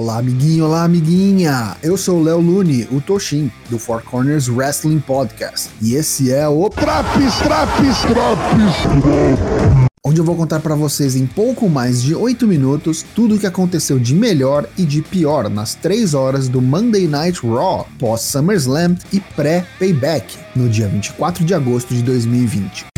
Olá, amiguinho, olá, amiguinha! Eu sou o Léo Lune, o Toshin, do Four Corners Wrestling Podcast. E esse é o Traps, Traps, Traps, Onde eu vou contar para vocês em pouco mais de 8 minutos tudo o que aconteceu de melhor e de pior nas 3 horas do Monday Night Raw, pós SummerSlam e pré-Payback, no dia 24 de agosto de 2020.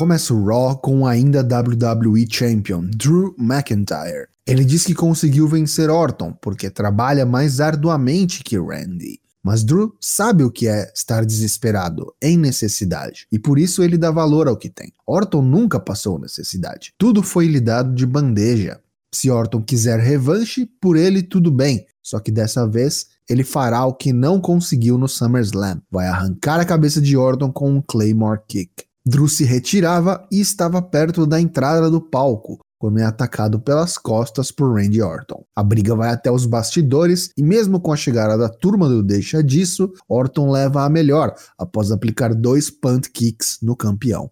Começa o Raw com ainda WWE Champion, Drew McIntyre. Ele diz que conseguiu vencer Orton porque trabalha mais arduamente que Randy. Mas Drew sabe o que é estar desesperado, em necessidade, e por isso ele dá valor ao que tem. Orton nunca passou necessidade. Tudo foi lhe dado de bandeja. Se Orton quiser revanche, por ele tudo bem, só que dessa vez ele fará o que não conseguiu no SummerSlam. Vai arrancar a cabeça de Orton com um Claymore Kick. Drew se retirava e estava perto da entrada do palco, quando é atacado pelas costas por Randy Orton. A briga vai até os bastidores e mesmo com a chegada da turma do Deixa Disso, Orton leva a melhor após aplicar dois punt kicks no campeão.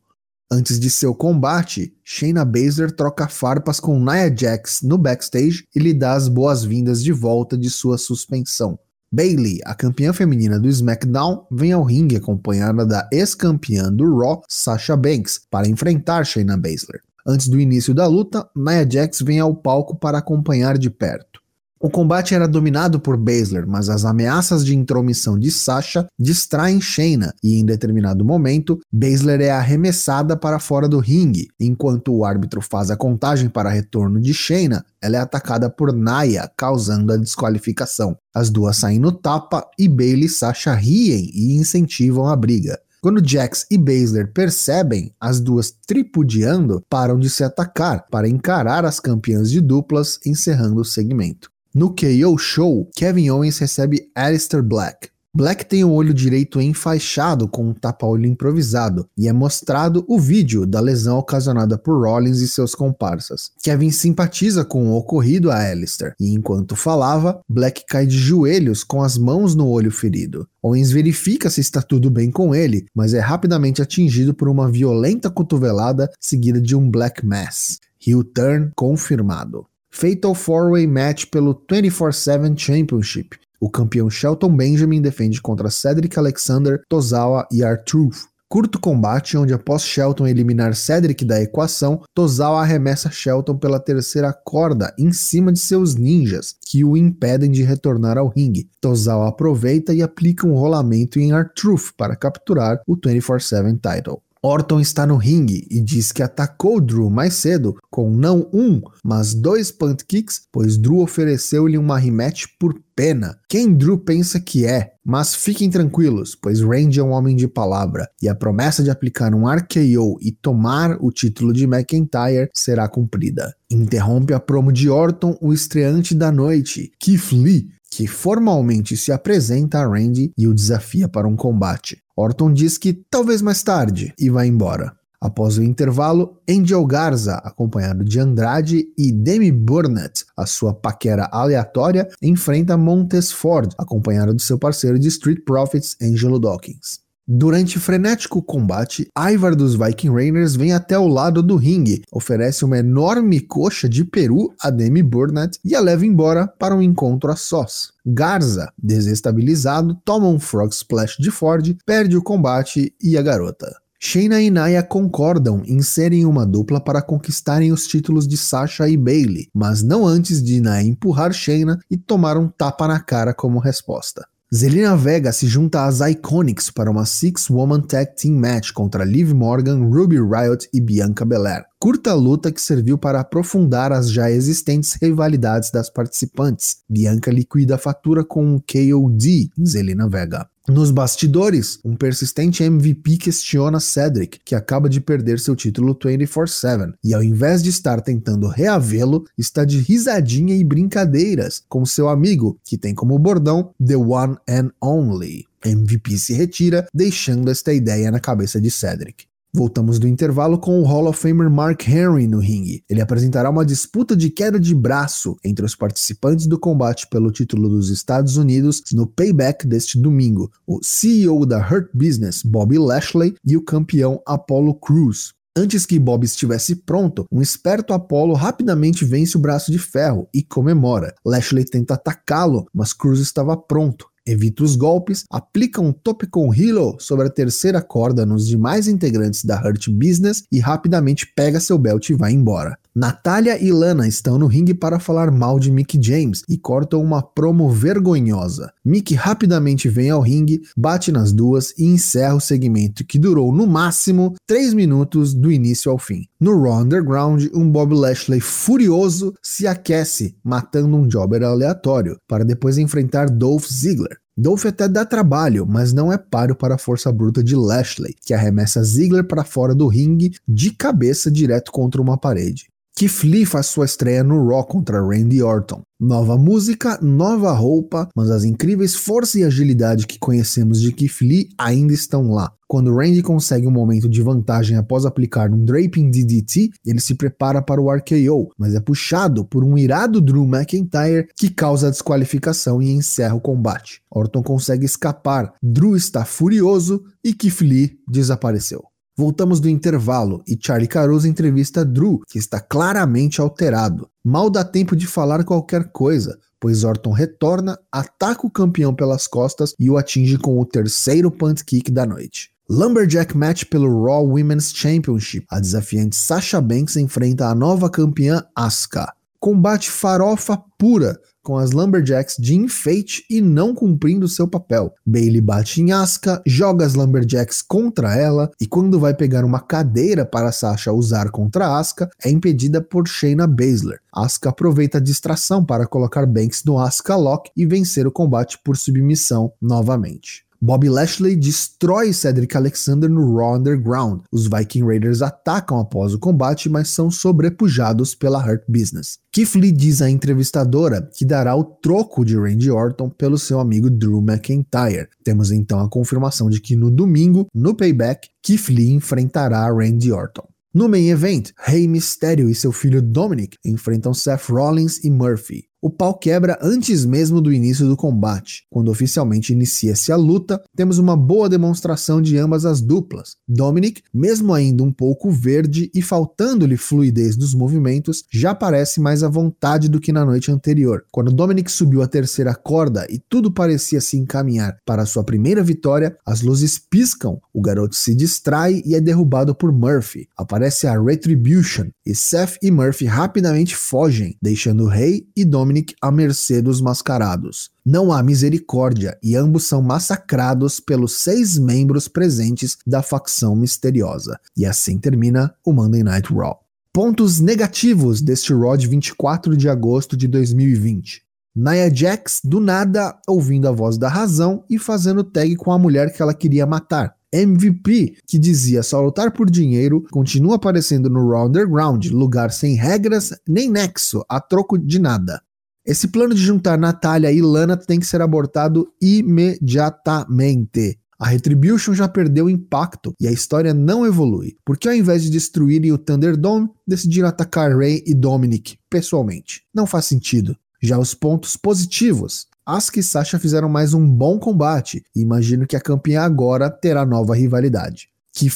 Antes de seu combate, Shayna Baszler troca farpas com Nia Jax no backstage e lhe dá as boas-vindas de volta de sua suspensão. Bailey, a campeã feminina do SmackDown, vem ao ringue acompanhada da ex-campeã do Raw, Sasha Banks, para enfrentar Shayna Baszler. Antes do início da luta, Nia Jax vem ao palco para acompanhar de perto. O combate era dominado por Baszler, mas as ameaças de intromissão de Sasha distraem Shayna e em determinado momento, Baszler é arremessada para fora do ringue. Enquanto o árbitro faz a contagem para retorno de Shayna, ela é atacada por Naya, causando a desqualificação. As duas saem no tapa e Bailey e Sasha riem e incentivam a briga. Quando Jax e Baszler percebem as duas tripudiando, param de se atacar para encarar as campeãs de duplas, encerrando o segmento. No KO Show, Kevin Owens recebe Aleister Black. Black tem o olho direito enfaixado com um tapa-olho improvisado e é mostrado o vídeo da lesão ocasionada por Rollins e seus comparsas. Kevin simpatiza com o ocorrido a Alistair e enquanto falava, Black cai de joelhos com as mãos no olho ferido. Owens verifica se está tudo bem com ele, mas é rapidamente atingido por uma violenta cotovelada seguida de um Black Mass. Heel turn confirmado. Fatal 4-Way Match pelo 24-7 Championship. O campeão Shelton Benjamin defende contra Cedric Alexander, Tozawa e R-Truth. Curto combate onde após Shelton eliminar Cedric da equação, Tozawa arremessa Shelton pela terceira corda em cima de seus ninjas, que o impedem de retornar ao ringue. Tozawa aproveita e aplica um rolamento em R-Truth para capturar o 24-7 title. Orton está no ringue e diz que atacou Drew mais cedo com não um, mas dois punt kicks, pois Drew ofereceu-lhe uma rematch por pena. Quem Drew pensa que é, mas fiquem tranquilos, pois Randy é um homem de palavra e a promessa de aplicar um RKO e tomar o título de McIntyre será cumprida. Interrompe a promo de Orton o estreante da noite, Keith Lee, que formalmente se apresenta a Randy e o desafia para um combate. Orton diz que talvez mais tarde e vai embora. Após o intervalo, Angel Garza, acompanhado de Andrade e Demi Burnett, a sua paquera aleatória, enfrenta Montes Ford, acompanhado de seu parceiro de Street Profits, Angelo Dawkins. Durante frenético combate, Ivar dos Viking Raiders vem até o lado do ringue, oferece uma enorme coxa de peru a Demi Burnett e a leva embora para um encontro a sós. Garza, desestabilizado, toma um Frog Splash de Ford, perde o combate e a garota. Shayna e Naya concordam em serem uma dupla para conquistarem os títulos de Sasha e Bailey, mas não antes de Naya empurrar Shayna e tomar um tapa na cara como resposta. Zelina Vega se junta às Iconics para uma Six-Woman Tag Team Match contra Liv Morgan, Ruby Riot e Bianca Belair. Curta luta que serviu para aprofundar as já existentes rivalidades das participantes. Bianca liquida a fatura com um KOD Zelina Vega. Nos bastidores, um persistente MVP questiona Cedric, que acaba de perder seu título 24-7, e ao invés de estar tentando reavê-lo, está de risadinha e brincadeiras com seu amigo, que tem como bordão The One and Only. MVP se retira, deixando esta ideia na cabeça de Cedric. Voltamos do intervalo com o Hall of Famer Mark Henry no ringue. Ele apresentará uma disputa de queda de braço entre os participantes do combate pelo título dos Estados Unidos no payback deste domingo, o CEO da Hurt Business, Bobby Lashley, e o campeão Apollo Crews. Antes que Bob estivesse pronto, um esperto Apollo rapidamente vence o braço de ferro e comemora. Lashley tenta atacá-lo, mas Cruz estava pronto evita os golpes, aplica um Topicon Hilo sobre a terceira corda nos demais integrantes da Hurt Business e rapidamente pega seu belt e vai embora. Natália e Lana estão no ringue para falar mal de Mick James e cortam uma promo vergonhosa. Mick rapidamente vem ao ringue, bate nas duas e encerra o segmento que durou no máximo 3 minutos do início ao fim. No Raw Underground, um Bob Lashley furioso se aquece, matando um jobber aleatório, para depois enfrentar Dolph Ziggler. Dolph até dá trabalho, mas não é páreo para a força bruta de Lashley, que arremessa Ziggler para fora do ringue de cabeça direto contra uma parede. Keith Lee faz sua estreia no Raw contra Randy Orton. Nova música, nova roupa, mas as incríveis força e agilidade que conhecemos de Keith Lee ainda estão lá. Quando Randy consegue um momento de vantagem após aplicar um Draping DDT, ele se prepara para o RKO, mas é puxado por um irado Drew McIntyre que causa a desqualificação e encerra o combate. Orton consegue escapar, Drew está furioso e Keith Lee desapareceu. Voltamos do intervalo e Charlie Caruso entrevista Drew, que está claramente alterado. Mal dá tempo de falar qualquer coisa, pois Orton retorna, ataca o campeão pelas costas e o atinge com o terceiro punt kick da noite. Lumberjack Match pelo Raw Women's Championship. A desafiante Sasha Banks enfrenta a nova campeã Asuka. Combate farofa pura, com as Lumberjacks de enfeite e não cumprindo seu papel. Bailey bate em Asuka, joga as Lumberjacks contra ela e quando vai pegar uma cadeira para Sasha usar contra Asuka, é impedida por Shayna Baszler. Asuka aproveita a distração para colocar Banks no Asuka Lock e vencer o combate por submissão novamente. Bob Lashley destrói Cedric Alexander no Raw Underground. Os Viking Raiders atacam após o combate, mas são sobrepujados pela Hurt Business. Keith Lee diz à entrevistadora que dará o troco de Randy Orton pelo seu amigo Drew McIntyre. Temos então a confirmação de que no domingo, no Payback, Keith Lee enfrentará Randy Orton. No main event, Rey Mysterio e seu filho Dominic enfrentam Seth Rollins e Murphy. O pau quebra antes mesmo do início do combate. Quando oficialmente inicia-se a luta, temos uma boa demonstração de ambas as duplas. Dominic, mesmo ainda um pouco verde e faltando-lhe fluidez nos movimentos, já parece mais à vontade do que na noite anterior. Quando Dominic subiu a terceira corda e tudo parecia se encaminhar para sua primeira vitória, as luzes piscam, o garoto se distrai e é derrubado por Murphy. Aparece a Retribution e Seth e Murphy rapidamente fogem, deixando Rey e Dominic Dominic à mercê dos mascarados. Não há misericórdia e ambos são massacrados pelos seis membros presentes da facção misteriosa. E assim termina o Monday Night Raw. Pontos negativos deste Raw de 24 de agosto de 2020. Nia Jax, do nada, ouvindo a voz da razão e fazendo tag com a mulher que ela queria matar. MVP, que dizia só lutar por dinheiro, continua aparecendo no Raw Underground, lugar sem regras nem nexo, a troco de nada. Esse plano de juntar Natália e Lana tem que ser abortado imediatamente. A Retribution já perdeu impacto e a história não evolui, porque ao invés de destruírem o Thunderdome, decidiram atacar Ray e Dominic pessoalmente. Não faz sentido. Já os pontos positivos. Asuka e Sasha fizeram mais um bom combate e imagino que a campeã agora terá nova rivalidade.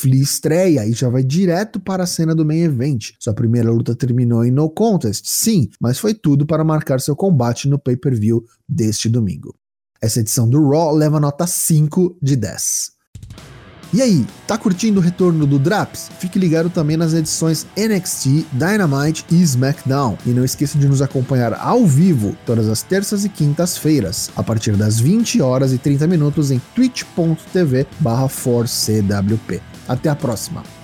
Lee estreia e já vai direto para a cena do main event. Sua primeira luta terminou em no contest, sim, mas foi tudo para marcar seu combate no pay-per-view deste domingo. Essa edição do Raw leva nota 5 de 10. E aí, tá curtindo o retorno do Draps? Fique ligado também nas edições NXT, Dynamite e SmackDown. E não esqueça de nos acompanhar ao vivo todas as terças e quintas-feiras, a partir das 20 horas e 30 minutos em twitch.tv/4cwp. Até a próxima!